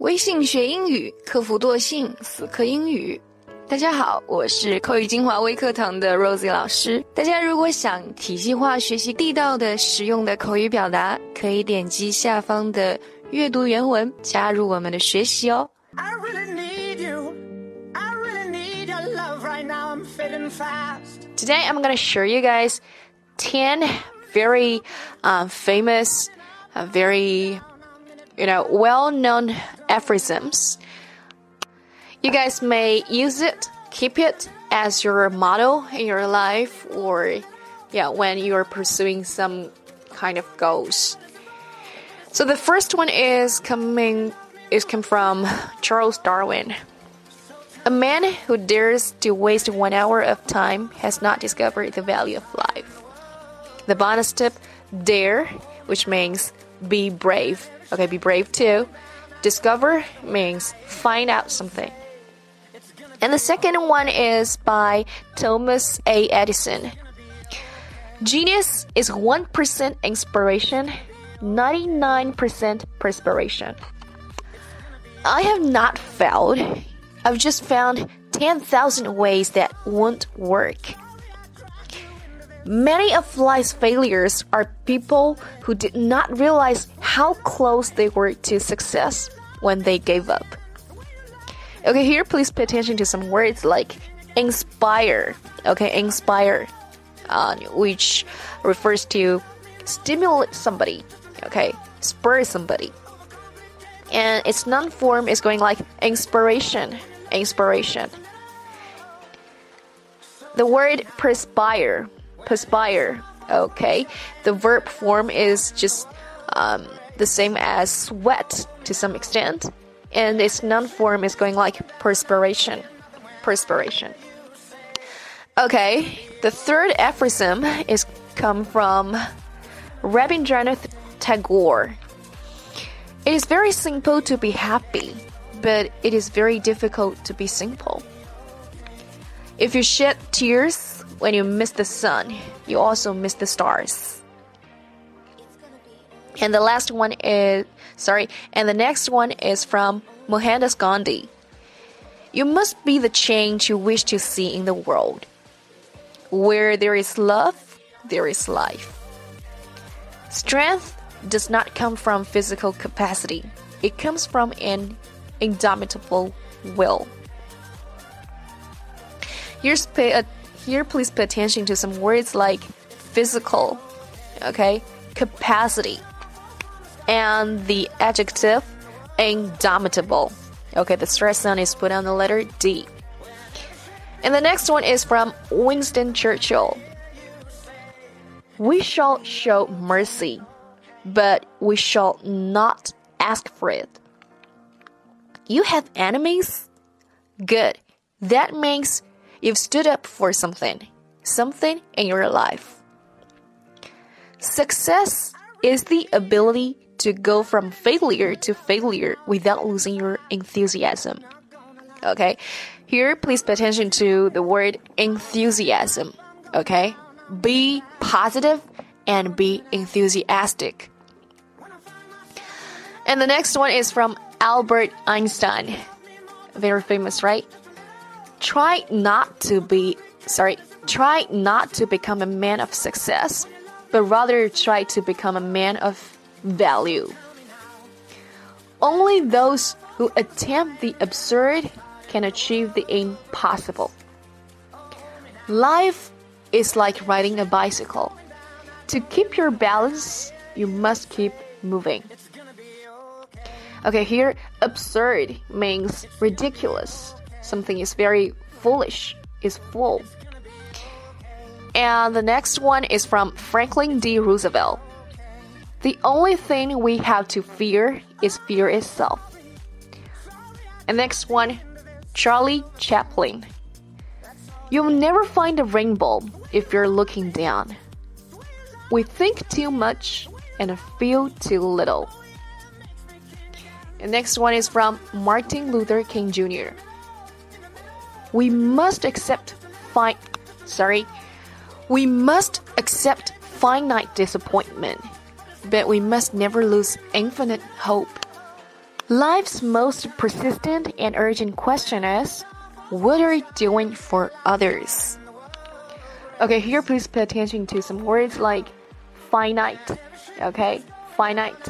微信学英语，克服惰性，死磕英语。大家好，我是口语精华微课堂的 Rosie 老师。大家如果想体系化学习地道的、实用的口语表达，可以点击下方的阅读原文，加入我们的学习哦。Today I'm gonna show you guys ten very uh, famous, uh, very you know well-known aphorisms you guys may use it, keep it as your motto in your life, or yeah, when you're pursuing some kind of goals. So the first one is coming is come from Charles Darwin. A man who dares to waste one hour of time has not discovered the value of life. The bonus tip, dare, which means be brave. Okay, be brave too. Discover means find out something. And the second one is by Thomas A. Edison. Genius is 1% inspiration, 99% perspiration. I have not failed. I've just found 10,000 ways that won't work. Many of life's failures are people who did not realize how close they were to success when they gave up. Okay, here please pay attention to some words like inspire. Okay, inspire, uh, which refers to stimulate somebody. Okay, spur somebody. And its noun form is going like inspiration, inspiration. The word perspire, perspire. Okay, the verb form is just um, the same as sweat to some extent and its noun form is going like perspiration. Perspiration. Okay, the third aphorism is come from Rabindranath Tagore. It is very simple to be happy, but it is very difficult to be simple. If you shed tears when you miss the sun, you also miss the stars. And the last one is sorry, and the next one is from Mohandas Gandhi. You must be the change you wish to see in the world. Where there is love, there is life. Strength does not come from physical capacity. It comes from an indomitable will. Here's pay a, here please pay attention to some words like physical, okay, capacity, and the adjective indomitable. Okay, the stress sign is put on the letter D. And the next one is from Winston Churchill. We shall show mercy, but we shall not ask for it. You have enemies? Good. That means you've stood up for something, something in your life. Success is the ability to go from failure to failure without losing your enthusiasm. Okay, here please pay attention to the word enthusiasm. Okay, be positive and be enthusiastic. And the next one is from Albert Einstein. Very famous, right? Try not to be, sorry, try not to become a man of success, but rather try to become a man of value. Only those who attempt the absurd can achieve the impossible. Life is like riding a bicycle. To keep your balance, you must keep moving. Okay, here absurd means ridiculous. Something is very foolish, is full. And the next one is from Franklin D. Roosevelt. The only thing we have to fear is fear itself. And next one, Charlie Chaplin. You'll never find a rainbow if you're looking down. We think too much and feel too little. And next one is from Martin Luther King Jr. We must accept fine sorry. We must accept finite disappointment but we must never lose infinite hope. Life's most persistent and urgent question is What are you doing for others? Okay, here please pay attention to some words like finite. Okay, finite.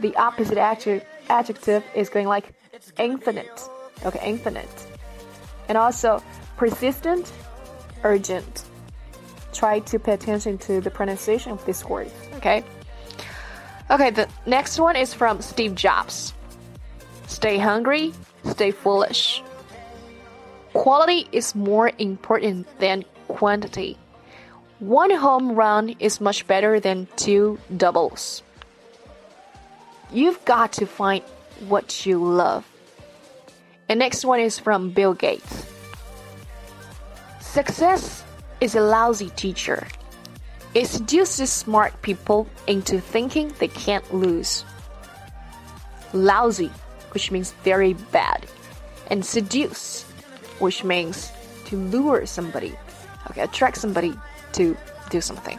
The opposite adjective, adjective is going like infinite. Okay, infinite. And also persistent, urgent. Try to pay attention to the pronunciation of this word. Okay. Okay, the next one is from Steve Jobs. Stay hungry, stay foolish. Quality is more important than quantity. One home run is much better than two doubles. You've got to find what you love. And next one is from Bill Gates. Success is a lousy teacher. It seduces smart people into thinking they can't lose. Lousy which means very bad, and seduce, which means to lure somebody, okay, attract somebody to do something.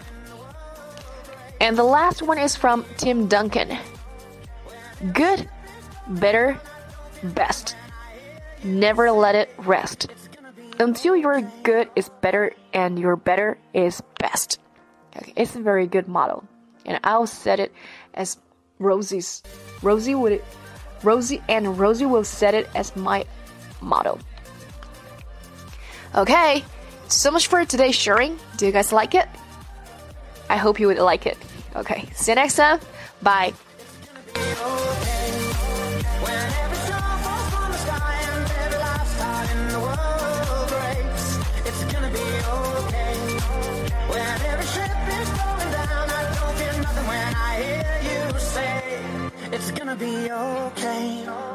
And the last one is from Tim Duncan Good, better, best. Never let it rest. Until your good is better and your better is best. Okay, it's a very good model. And I'll set it as Rosie's. Rosie would Rosie and Rosie will set it as my motto. Okay, so much for today's sharing. Do you guys like it? I hope you would like it. Okay, see you next time. Bye. gonna be okay.